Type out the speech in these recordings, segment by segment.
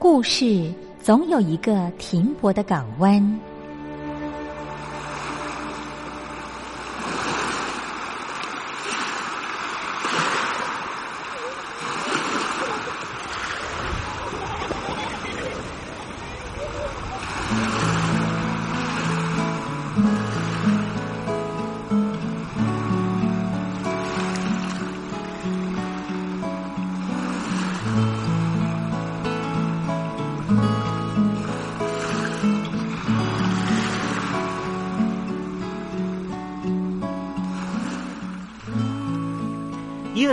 故事总有一个停泊的港湾。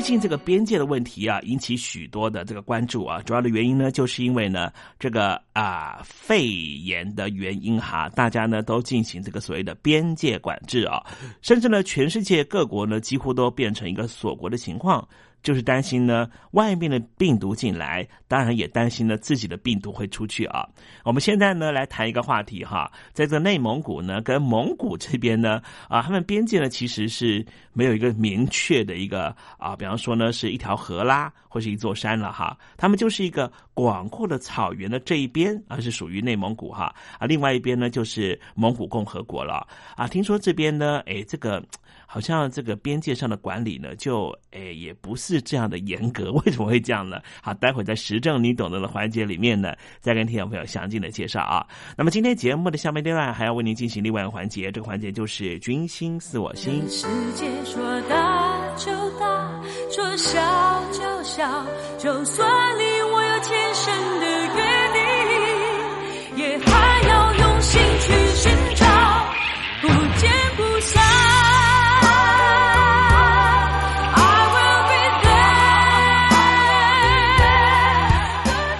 最近这个边界的问题啊，引起许多的这个关注啊。主要的原因呢，就是因为呢，这个啊肺炎的原因哈，大家呢都进行这个所谓的边界管制啊，甚至呢，全世界各国呢几乎都变成一个锁国的情况。就是担心呢，外面的病毒进来，当然也担心呢自己的病毒会出去啊。我们现在呢来谈一个话题哈，在这内蒙古呢跟蒙古这边呢啊，他们边界呢其实是没有一个明确的一个啊，比方说呢是一条河啦，或是一座山了哈，他们就是一个广阔的草原的这一边啊是属于内蒙古哈啊，另外一边呢就是蒙古共和国了啊。听说这边呢，哎这个。好像这个边界上的管理呢，就诶也不是这样的严格，为什么会这样呢？好，待会在时政你懂得的环节里面呢，再跟听众朋友详尽的介绍啊。那么今天节目的下面阶段还要为您进行另外一个环节，这个环节就是君心似我心。世界说大就大，说小就小，就算你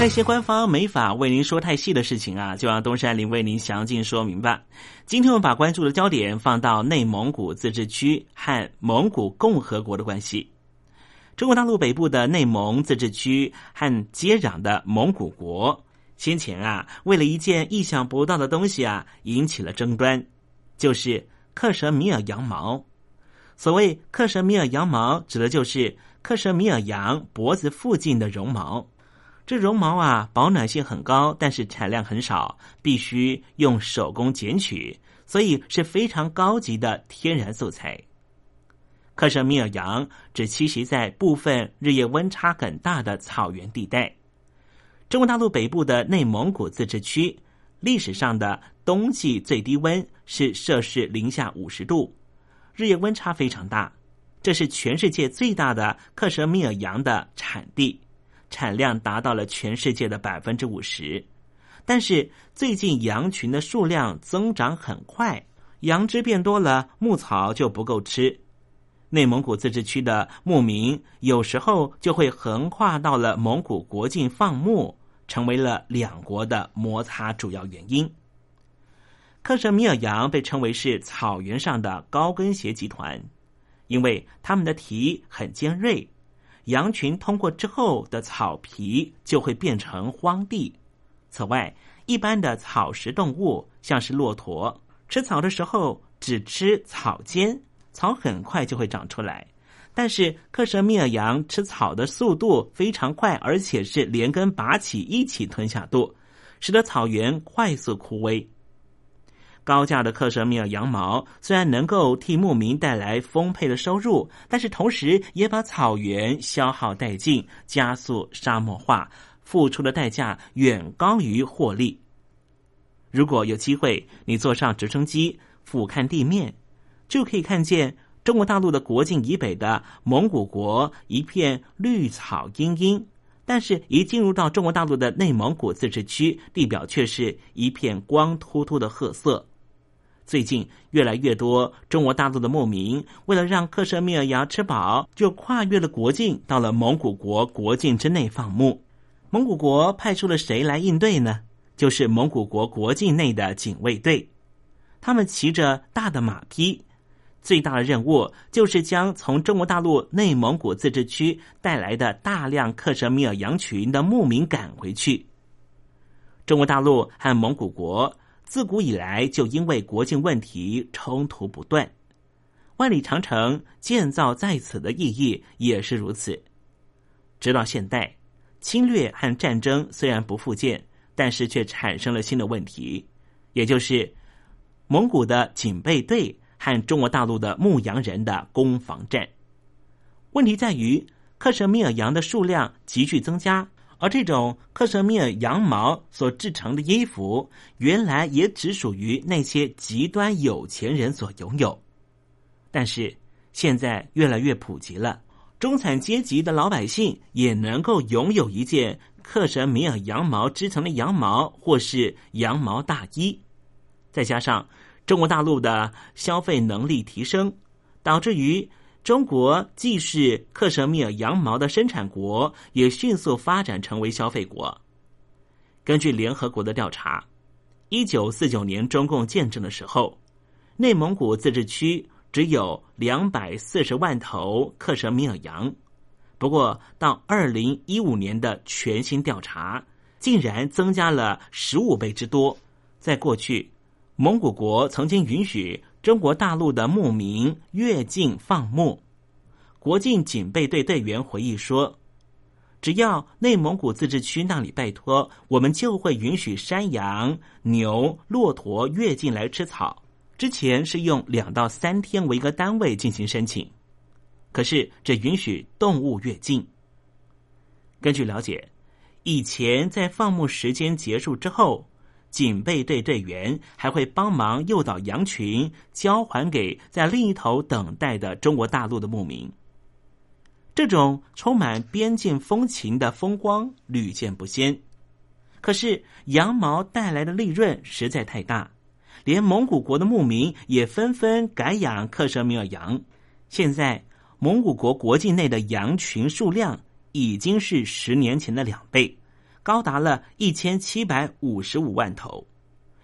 那些官方没法为您说太细的事情啊，就让东山林为您详尽说明吧。今天我们把关注的焦点放到内蒙古自治区和蒙古共和国的关系。中国大陆北部的内蒙自治区和接壤的蒙古国，先前啊，为了一件意想不到的东西啊，引起了争端，就是克什米尔羊毛。所谓克什米尔羊毛，指的就是克什米尔羊脖子附近的绒毛。这绒毛啊，保暖性很高，但是产量很少，必须用手工剪取，所以是非常高级的天然素材。克什米尔羊只栖息在部分日夜温差很大的草原地带。中国大陆北部的内蒙古自治区，历史上的冬季最低温是摄氏零下五十度，日夜温差非常大。这是全世界最大的克什米尔羊的产地，产量达到了全世界的百分之五十。但是最近羊群的数量增长很快，羊只变多了，牧草就不够吃。内蒙古自治区的牧民有时候就会横跨到了蒙古国境放牧，成为了两国的摩擦主要原因。克什米尔羊被称为是草原上的高跟鞋集团，因为它们的蹄很尖锐，羊群通过之后的草皮就会变成荒地。此外，一般的草食动物像是骆驼，吃草的时候只吃草尖。草很快就会长出来，但是克什米尔羊吃草的速度非常快，而且是连根拔起一起吞下肚，使得草原快速枯萎。高价的克什米尔羊毛虽然能够替牧民带来丰沛的收入，但是同时也把草原消耗殆尽，加速沙漠化，付出的代价远高于获利。如果有机会，你坐上直升机俯瞰地面。就可以看见中国大陆的国境以北的蒙古国一片绿草茵茵，但是，一进入到中国大陆的内蒙古自治区，地表却是一片光秃秃的褐色。最近，越来越多中国大陆的牧民为了让克什米尔羊吃饱，就跨越了国境，到了蒙古国国境之内放牧。蒙古国派出了谁来应对呢？就是蒙古国国境内的警卫队，他们骑着大的马匹。最大的任务就是将从中国大陆内蒙古自治区带来的大量克什米尔羊群的牧民赶回去。中国大陆和蒙古国自古以来就因为国境问题冲突不断，万里长城建造在此的意义也是如此。直到现代，侵略和战争虽然不复见，但是却产生了新的问题，也就是蒙古的警备队。和中国大陆的牧羊人的攻防战，问题在于克什米尔羊的数量急剧增加，而这种克什米尔羊毛所制成的衣服，原来也只属于那些极端有钱人所拥有。但是现在越来越普及了，中产阶级的老百姓也能够拥有一件克什米尔羊毛织成的羊毛或是羊毛大衣，再加上。中国大陆的消费能力提升，导致于中国既是克什米尔羊毛的生产国，也迅速发展成为消费国。根据联合国的调查，一九四九年中共建政的时候，内蒙古自治区只有两百四十万头克什米尔羊，不过到二零一五年的全新调查，竟然增加了十五倍之多。在过去。蒙古国曾经允许中国大陆的牧民越境放牧。国境警备队队员回忆说：“只要内蒙古自治区那里拜托，我们就会允许山羊、牛、骆驼越境来吃草。之前是用两到三天为一个单位进行申请，可是这允许动物越境。根据了解，以前在放牧时间结束之后。”警备队队员还会帮忙诱导羊群交还给在另一头等待的中国大陆的牧民。这种充满边境风情的风光屡见不鲜。可是羊毛带来的利润实在太大，连蒙古国的牧民也纷纷改养克什米尔羊。现在蒙古国国境内的羊群数量已经是十年前的两倍。高达了一千七百五十五万头，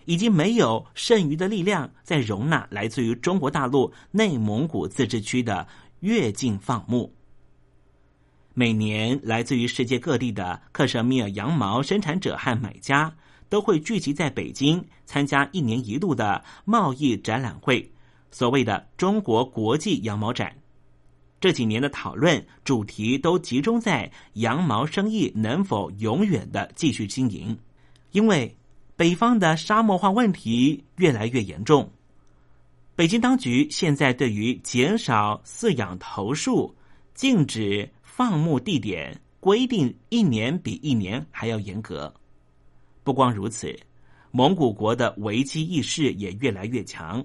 已经没有剩余的力量再容纳来自于中国大陆内蒙古自治区的越境放牧。每年来自于世界各地的克什米尔羊毛生产者和买家都会聚集在北京，参加一年一度的贸易展览会，所谓的中国国际羊毛展。这几年的讨论主题都集中在羊毛生意能否永远的继续经营，因为北方的沙漠化问题越来越严重。北京当局现在对于减少饲养头数、禁止放牧地点规定，一年比一年还要严格。不光如此，蒙古国的危机意识也越来越强，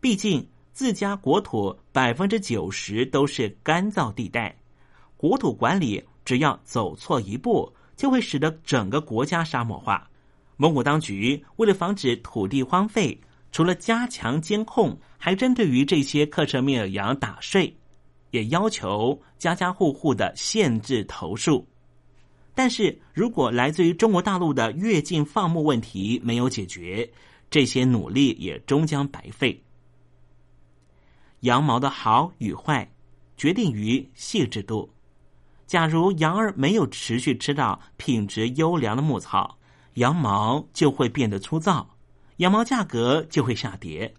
毕竟。自家国土百分之九十都是干燥地带，国土管理只要走错一步，就会使得整个国家沙漠化。蒙古当局为了防止土地荒废，除了加强监控，还针对于这些克什米尔羊打税，也要求家家户户的限制头数。但是如果来自于中国大陆的越境放牧问题没有解决，这些努力也终将白费。羊毛的好与坏，决定于细致度。假如羊儿没有持续吃到品质优良的牧草，羊毛就会变得粗糙，羊毛价格就会下跌。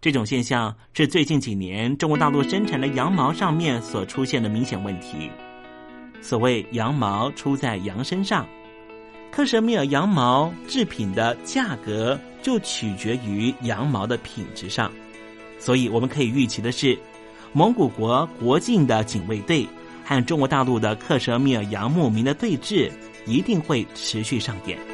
这种现象是最近几年中国大陆生产的羊毛上面所出现的明显问题。所谓“羊毛出在羊身上”，克什米尔羊毛制品的价格就取决于羊毛的品质上。所以，我们可以预期的是，蒙古国国境的警卫队和中国大陆的克什米尔羊牧民的对峙一定会持续上演。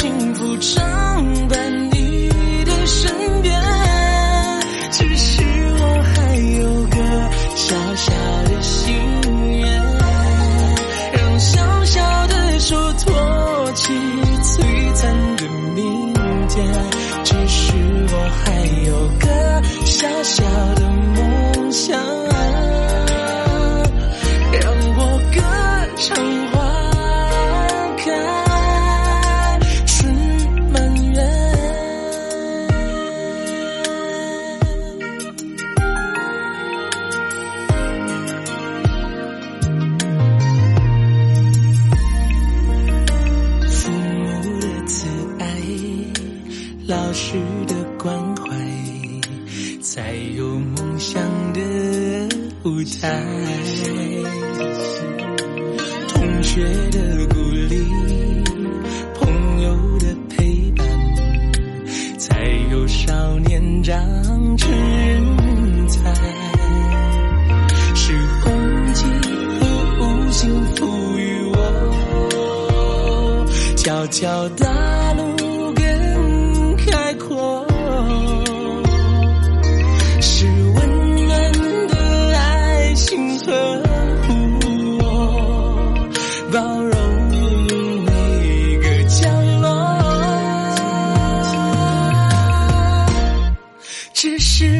幸福成在同学的鼓励，朋友的陪伴，才有少年长成人才，是红气和红心赋予我，悄悄的。只是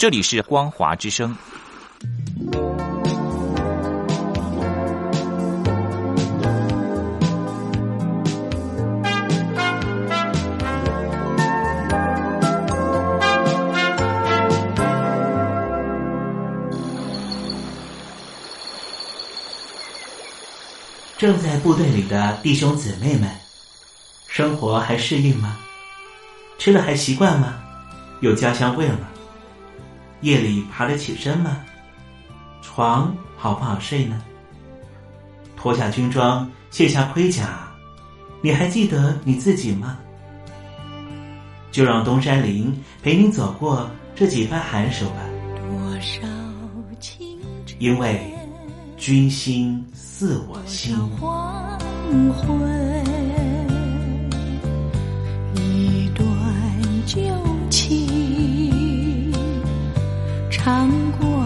这里是光华之声。正在部队里的弟兄姊妹们，生活还适应吗？吃的还习惯吗？有家乡味吗？夜里爬得起身吗？床好不好睡呢？脱下军装，卸下盔甲，你还记得你自己吗？就让东山林陪你走过这几番寒暑吧，多少情因为君心似我心。黄昏，难过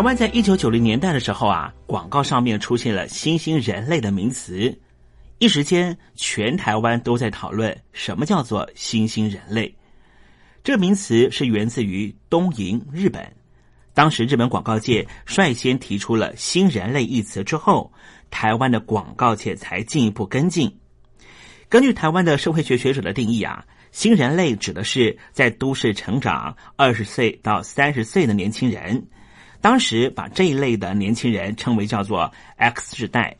台湾在一九九零年代的时候啊，广告上面出现了“新兴人类”的名词，一时间全台湾都在讨论什么叫做“新兴人类”。这个名词是源自于东瀛日本，当时日本广告界率先提出了“新人类”一词之后，台湾的广告界才进一步跟进。根据台湾的社会学学者的定义啊，新人类指的是在都市成长二十岁到三十岁的年轻人。当时把这一类的年轻人称为叫做 X 世代，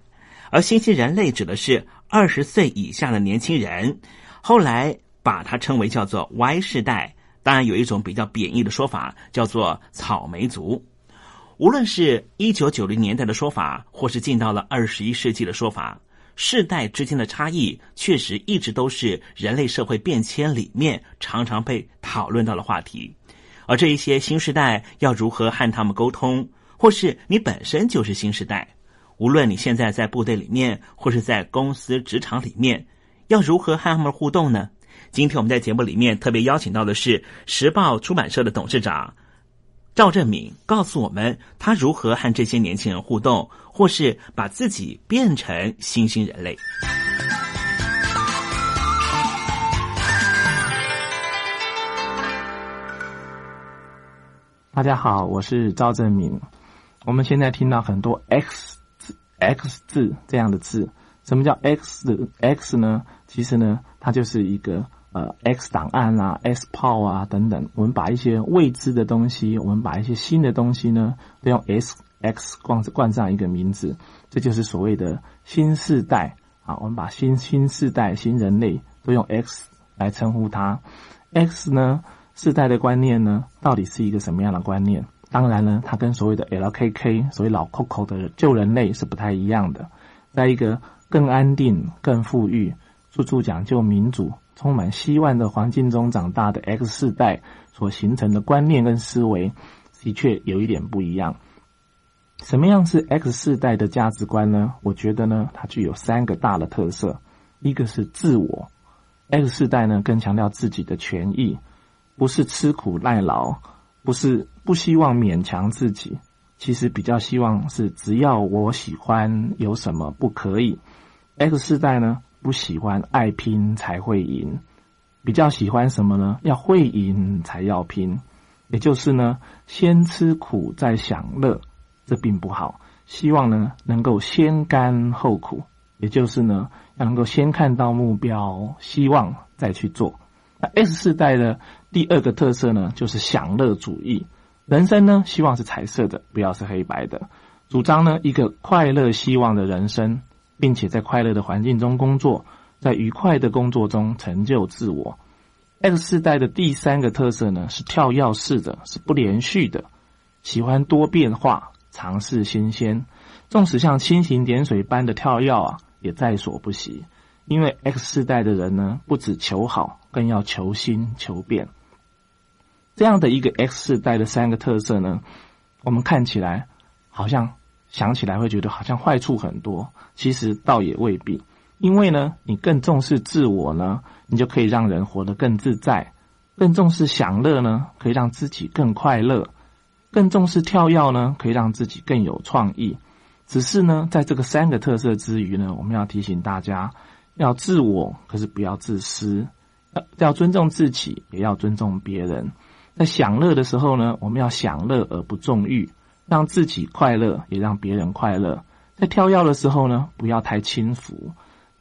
而新兴人类指的是二十岁以下的年轻人。后来把它称为叫做 Y 世代。当然有一种比较贬义的说法，叫做草莓族。无论是一九九零年代的说法，或是进到了二十一世纪的说法。世代之间的差异，确实一直都是人类社会变迁里面常常被讨论到的话题。而这一些新时代要如何和他们沟通，或是你本身就是新时代，无论你现在在部队里面，或是在公司职场里面，要如何和他们互动呢？今天我们在节目里面特别邀请到的是时报出版社的董事长赵振敏，告诉我们他如何和这些年轻人互动，或是把自己变成新兴人类。大家好，我是赵正明。我们现在听到很多 X 字、X 字这样的字，什么叫 X X 呢？其实呢，它就是一个呃 X 档案啊、X 炮啊等等。我们把一些未知的东西，我们把一些新的东西呢，都用 S X 冠冠上一个名字，这就是所谓的新世代啊。我们把新新世代、新人类都用 X 来称呼它。X 呢？世代的观念呢，到底是一个什么样的观念？当然呢，它跟所谓的 LKK，所谓老 Coco 的旧人类是不太一样的。在一个更安定、更富裕、处处讲究民主、充满希望的环境中长大的 X 世代所形成的观念跟思维，的确有一点不一样。什么样是 X 世代的价值观呢？我觉得呢，它具有三个大的特色。一个是自我，X 世代呢更强调自己的权益。不是吃苦耐劳，不是不希望勉强自己，其实比较希望是只要我喜欢，有什么不可以？X 世代呢不喜欢爱拼才会赢，比较喜欢什么呢？要会赢才要拼，也就是呢先吃苦再享乐，这并不好。希望呢能够先甘后苦，也就是呢要能够先看到目标，希望再去做。那 S 世代的第二个特色呢，就是享乐主义。人生呢，希望是彩色的，不要是黑白的。主张呢，一个快乐、希望的人生，并且在快乐的环境中工作，在愉快的工作中成就自我。X 世代的第三个特色呢，是跳跃式的，是不连续的，喜欢多变化，尝试新鲜。纵使像蜻蜓点水般的跳跃啊，也在所不惜。因为 X 世代的人呢，不只求好，更要求新求变。这样的一个 X 世代的三个特色呢，我们看起来好像想起来会觉得好像坏处很多，其实倒也未必。因为呢，你更重视自我呢，你就可以让人活得更自在；更重视享乐呢，可以让自己更快乐；更重视跳跃呢，可以让自己更有创意。只是呢，在这个三个特色之余呢，我们要提醒大家。要自我，可是不要自私；要要尊重自己，也要尊重别人。在享乐的时候呢，我们要享乐而不纵欲，让自己快乐，也让别人快乐。在跳跃的时候呢，不要太轻浮，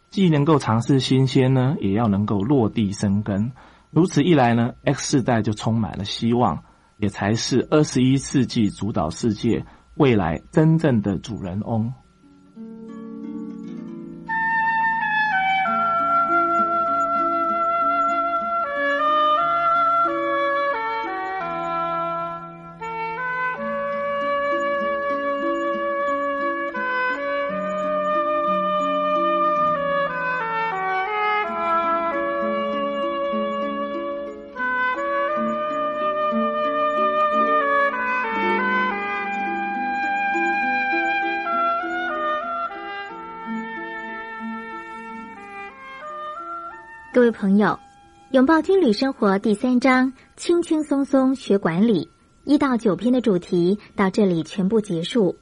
既能够尝试新鲜呢，也要能够落地生根。如此一来呢，X 世代就充满了希望，也才是二十一世纪主导世界未来真正的主人翁。朋友，拥抱军旅生活第三章，轻轻松松学管理一到九篇的主题到这里全部结束。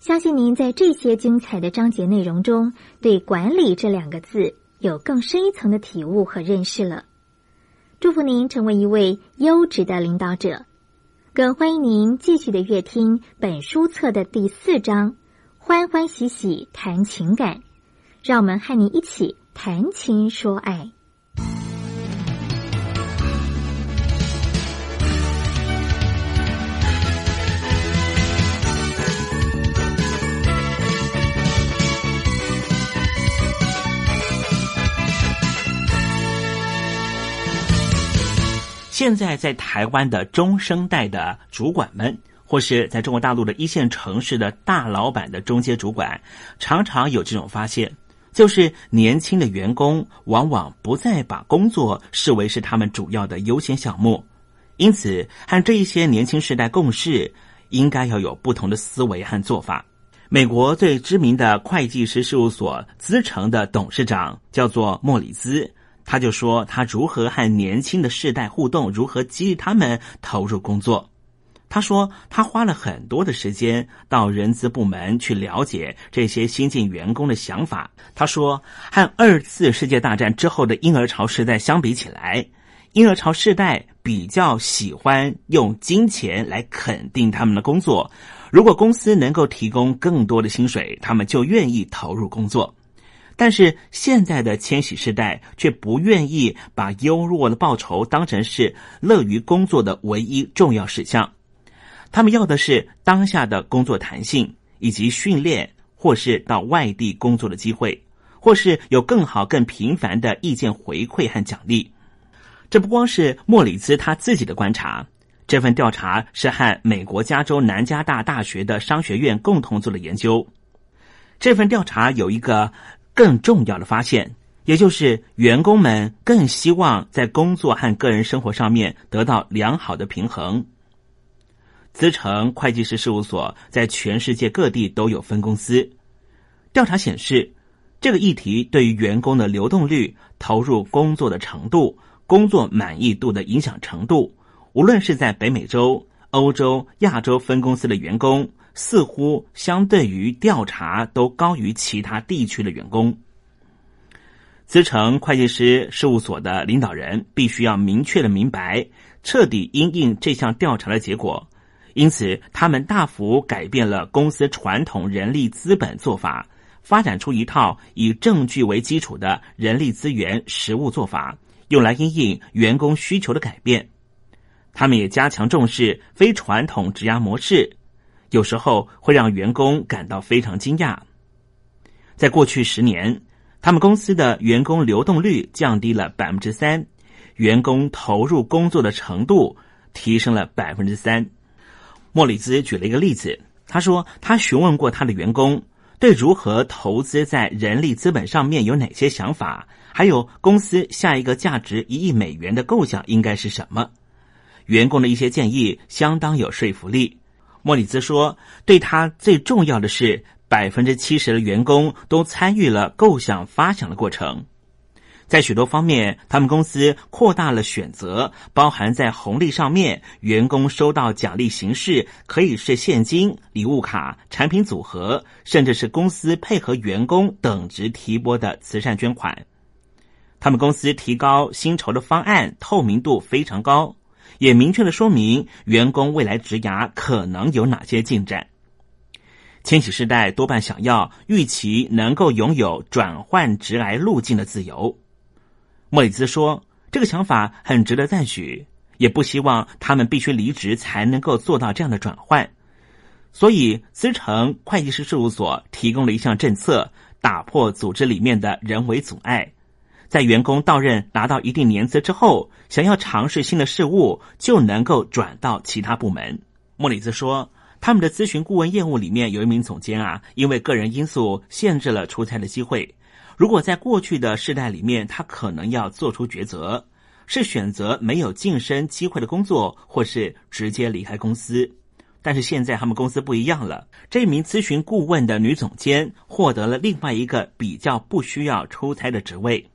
相信您在这些精彩的章节内容中，对“管理”这两个字有更深一层的体悟和认识了。祝福您成为一位优质的领导者，更欢迎您继续的阅听本书册的第四章“欢欢喜喜谈情感”，让我们和你一起谈情说爱。现在在台湾的中生代的主管们，或是在中国大陆的一线城市的大老板的中阶主管，常常有这种发现，就是年轻的员工往往不再把工作视为是他们主要的优先项目，因此和这一些年轻时代共事，应该要有不同的思维和做法。美国最知名的会计师事务所资诚的董事长叫做莫里兹，他就说他如何和年轻的世代互动，如何激励他们投入工作。他说他花了很多的时间到人资部门去了解这些新进员工的想法。他说，和二次世界大战之后的婴儿潮时代相比起来，婴儿潮世代比较喜欢用金钱来肯定他们的工作。如果公司能够提供更多的薪水，他们就愿意投入工作。但是现在的千禧世代却不愿意把优渥的报酬当成是乐于工作的唯一重要事项。他们要的是当下的工作弹性，以及训练，或是到外地工作的机会，或是有更好、更频繁的意见回馈和奖励。这不光是莫里兹他自己的观察。这份调查是和美国加州南加大大学的商学院共同做的研究。这份调查有一个更重要的发现，也就是员工们更希望在工作和个人生活上面得到良好的平衡。资诚会计师事务所在全世界各地都有分公司。调查显示，这个议题对于员工的流动率、投入工作的程度、工作满意度的影响程度。无论是在北美洲、欧洲、亚洲分公司的员工，似乎相对于调查都高于其他地区的员工。资诚会计师事务所的领导人必须要明确的明白，彻底因应这项调查的结果。因此，他们大幅改变了公司传统人力资本做法，发展出一套以证据为基础的人力资源实务做法，用来因应员工需求的改变。他们也加强重视非传统职涯模式，有时候会让员工感到非常惊讶。在过去十年，他们公司的员工流动率降低了百分之三，员工投入工作的程度提升了百分之三。莫里兹举了一个例子，他说他询问过他的员工对如何投资在人力资本上面有哪些想法，还有公司下一个价值一亿美元的构想应该是什么。员工的一些建议相当有说服力。莫里兹说：“对他最重要的是，百分之七十的员工都参与了构想发想的过程。在许多方面，他们公司扩大了选择，包含在红利上面，员工收到奖励形式可以是现金、礼物卡、产品组合，甚至是公司配合员工等值提拨的慈善捐款。他们公司提高薪酬的方案透明度非常高。”也明确的说明员工未来职涯可能有哪些进展。千禧世代多半想要预期能够拥有转换职来路径的自由。莫里兹说，这个想法很值得赞许，也不希望他们必须离职才能够做到这样的转换。所以，资诚会计师事务所提供了一项政策，打破组织里面的人为阻碍。在员工到任拿到一定年资之后，想要尝试新的事物，就能够转到其他部门。莫里兹说，他们的咨询顾问业务里面有一名总监啊，因为个人因素限制了出差的机会。如果在过去的世代里面，他可能要做出抉择，是选择没有晋升机会的工作，或是直接离开公司。但是现在他们公司不一样了，这名咨询顾问的女总监获得了另外一个比较不需要出差的职位。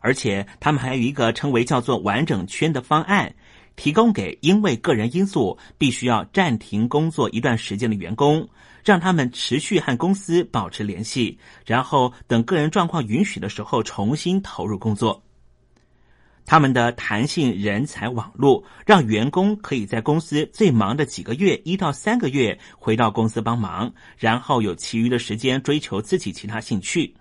而且，他们还有一个称为叫做“完整圈”的方案，提供给因为个人因素必须要暂停工作一段时间的员工，让他们持续和公司保持联系，然后等个人状况允许的时候重新投入工作。他们的弹性人才网络让员工可以在公司最忙的几个月一到三个月回到公司帮忙，然后有其余的时间追求自己其他兴趣。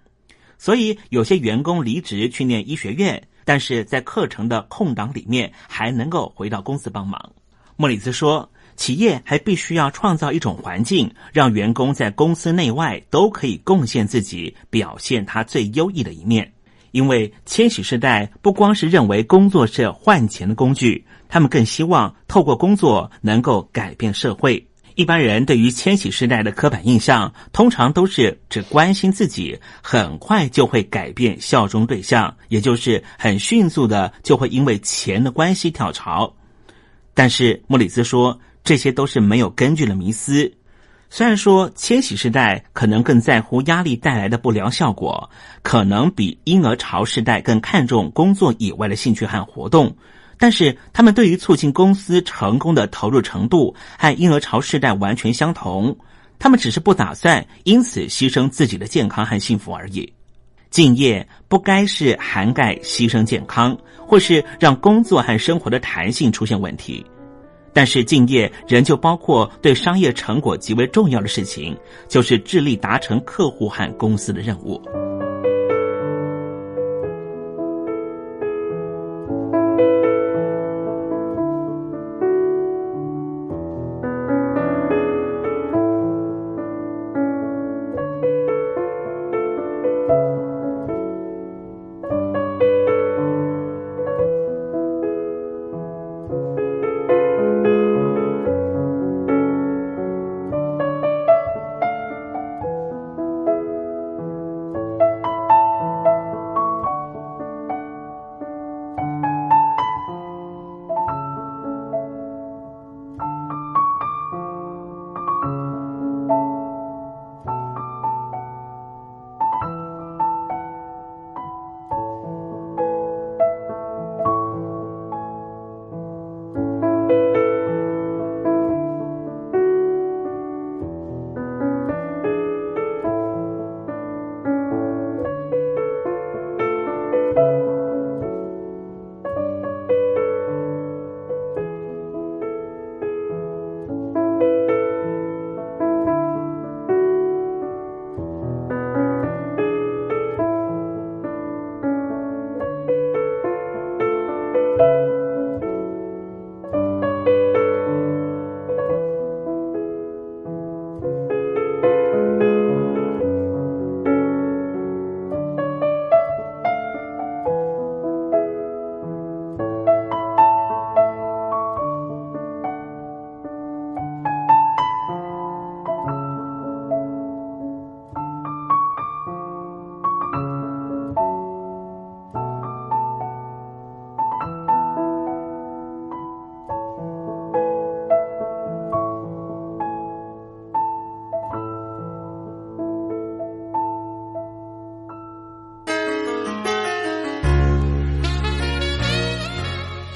所以，有些员工离职去念医学院，但是在课程的空档里面还能够回到公司帮忙。莫里斯说，企业还必须要创造一种环境，让员工在公司内外都可以贡献自己，表现他最优异的一面。因为千禧世代不光是认为工作是换钱的工具，他们更希望透过工作能够改变社会。一般人对于千禧世代的刻板印象，通常都是只关心自己，很快就会改变效忠对象，也就是很迅速的就会因为钱的关系跳槽。但是莫里斯说，这些都是没有根据的迷思。虽然说千禧世代可能更在乎压力带来的不良效果，可能比婴儿潮世代更看重工作以外的兴趣和活动，但是他们对于促进公司成功的投入程度和婴儿潮世代完全相同。他们只是不打算因此牺牲自己的健康和幸福而已。敬业不该是涵盖牺牲健康，或是让工作和生活的弹性出现问题。但是敬业仍旧包括对商业成果极为重要的事情，就是致力达成客户和公司的任务。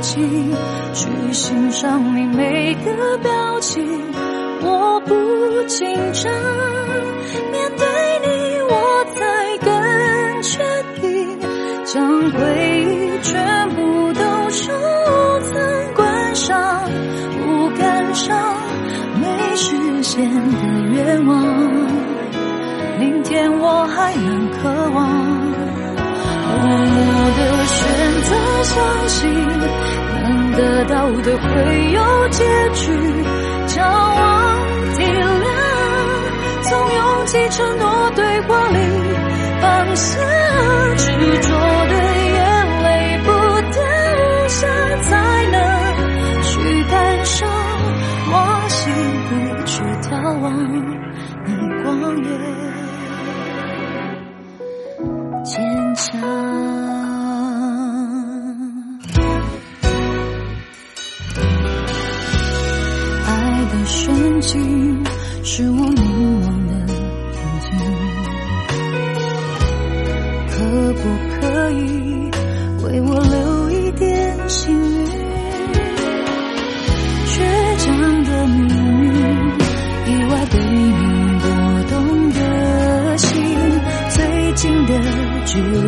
情，去欣赏你每个表情。我不紧张，面对你我才更确定，将回忆全部都收藏观赏，不感伤没实现的愿望，明天我还能渴望。默默的选择相信，能得到的会有结局。骄傲体谅，从勇气承诺对话里放下执着的眼泪，不掉下才能去感受，往幸福去眺望。你光野眼睛，是我凝望的眼睛。可不可以为我留一点幸运？倔强的命运，意外对你拨动的心，最近的距离，